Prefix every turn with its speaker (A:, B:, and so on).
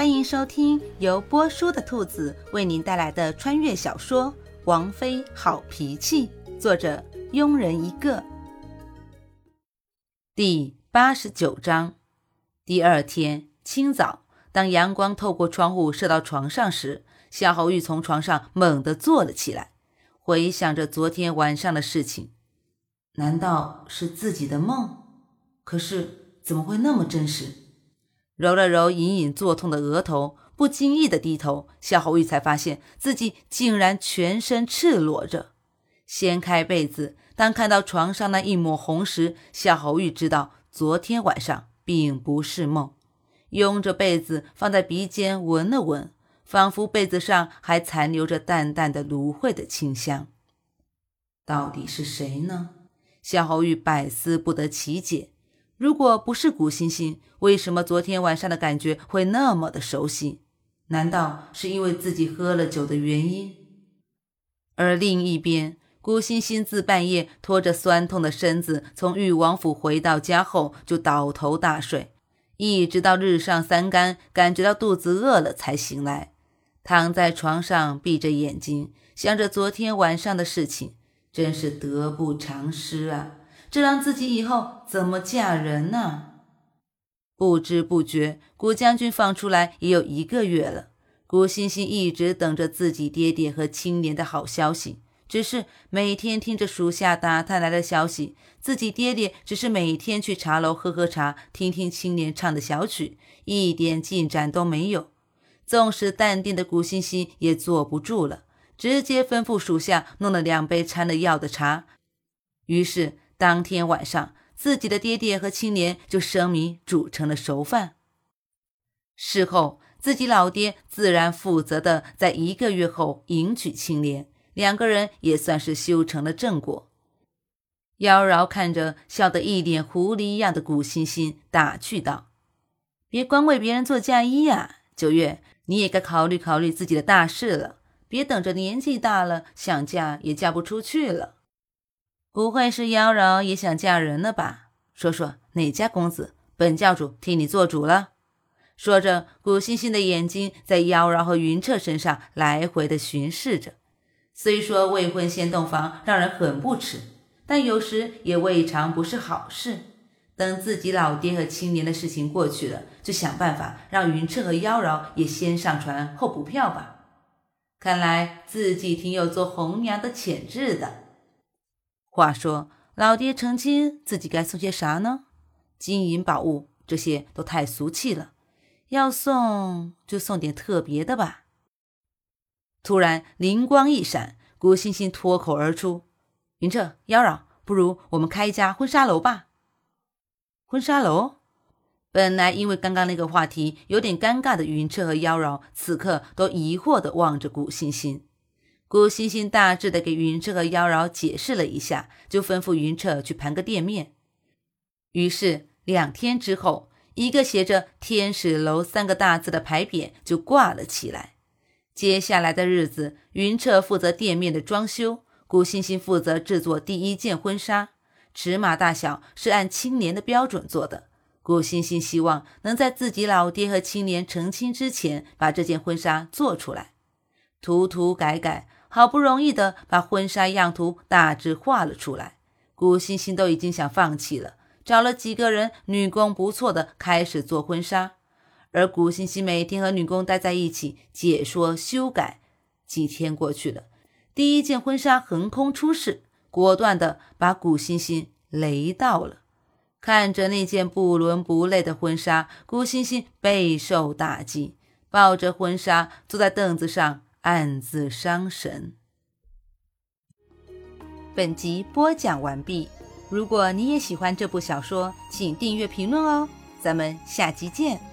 A: 欢迎收听由波叔的兔子为您带来的穿越小说《王妃好脾气》，作者庸人一个。第八十九章。第二天清早，当阳光透过窗户射到床上时，夏侯玉从床上猛地坐了起来，回想着昨天晚上的事情。难道是自己的梦？可是怎么会那么真实？揉了揉隐隐作痛的额头，不经意的低头，夏侯玉才发现自己竟然全身赤裸着。掀开被子，当看到床上那一抹红时，夏侯玉知道昨天晚上并不是梦。拥着被子放在鼻尖闻了闻，仿佛被子上还残留着淡淡的芦荟的清香。到底是谁呢？夏侯玉百思不得其解。如果不是古欣欣，为什么昨天晚上的感觉会那么的熟悉？难道是因为自己喝了酒的原因？而另一边，古欣欣自半夜拖着酸痛的身子从裕王府回到家后，就倒头大睡，一直到日上三竿，感觉到肚子饿了才醒来，躺在床上闭着眼睛，想着昨天晚上的事情，真是得不偿失啊！这让自己以后怎么嫁人呢？不知不觉，古将军放出来也有一个月了。古欣欣一直等着自己爹爹和青莲的好消息，只是每天听着属下打探来的消息，自己爹爹只是每天去茶楼喝喝茶，听听青莲唱的小曲，一点进展都没有。纵使淡定的古欣欣也坐不住了，直接吩咐属下弄了两杯掺了药的茶，于是。当天晚上，自己的爹爹和青莲就生米煮成了熟饭。事后，自己老爹自然负责的，在一个月后迎娶青莲，两个人也算是修成了正果。妖娆看着笑得一脸狐狸一样的古欣欣，打趣道：“别光为别人做嫁衣呀，九月，你也该考虑考虑自己的大事了，别等着年纪大了想嫁也嫁不出去了。”不会是妖娆也想嫁人了吧？说说哪家公子，本教主替你做主了。说着，古欣欣的眼睛在妖娆和云彻身上来回的巡视着。虽说未婚先洞房让人很不耻，但有时也未尝不是好事。等自己老爹和青年的事情过去了，就想办法让云彻和妖娆也先上船后补票吧。看来自己挺有做红娘的潜质的。话说，老爹成亲，自己该送些啥呢？金银宝物这些都太俗气了，要送就送点特别的吧。突然灵光一闪，古欣欣脱口而出：“云彻，妖娆，不如我们开一家婚纱楼吧？”婚纱楼？本来因为刚刚那个话题有点尴尬的云彻和妖娆，此刻都疑惑地望着古欣欣。顾欣欣大致的给云彻和妖娆解释了一下，就吩咐云彻去盘个店面。于是两天之后，一个写着“天使楼”三个大字的牌匾就挂了起来。接下来的日子，云彻负责店面的装修，顾欣欣负责制作第一件婚纱，尺码大小是按青年的标准做的。顾欣欣希望能在自己老爹和青年成亲之前把这件婚纱做出来，涂涂改改。好不容易的把婚纱样图大致画了出来，古欣欣都已经想放弃了，找了几个人，女工不错的，开始做婚纱。而古欣欣每天和女工待在一起解说修改，几天过去了，第一件婚纱横空出世，果断的把古欣欣雷到了。看着那件不伦不类的婚纱，古欣欣备受打击，抱着婚纱坐在凳子上。暗自伤神。本集播讲完毕。如果你也喜欢这部小说，请订阅、评论哦。咱们下集见。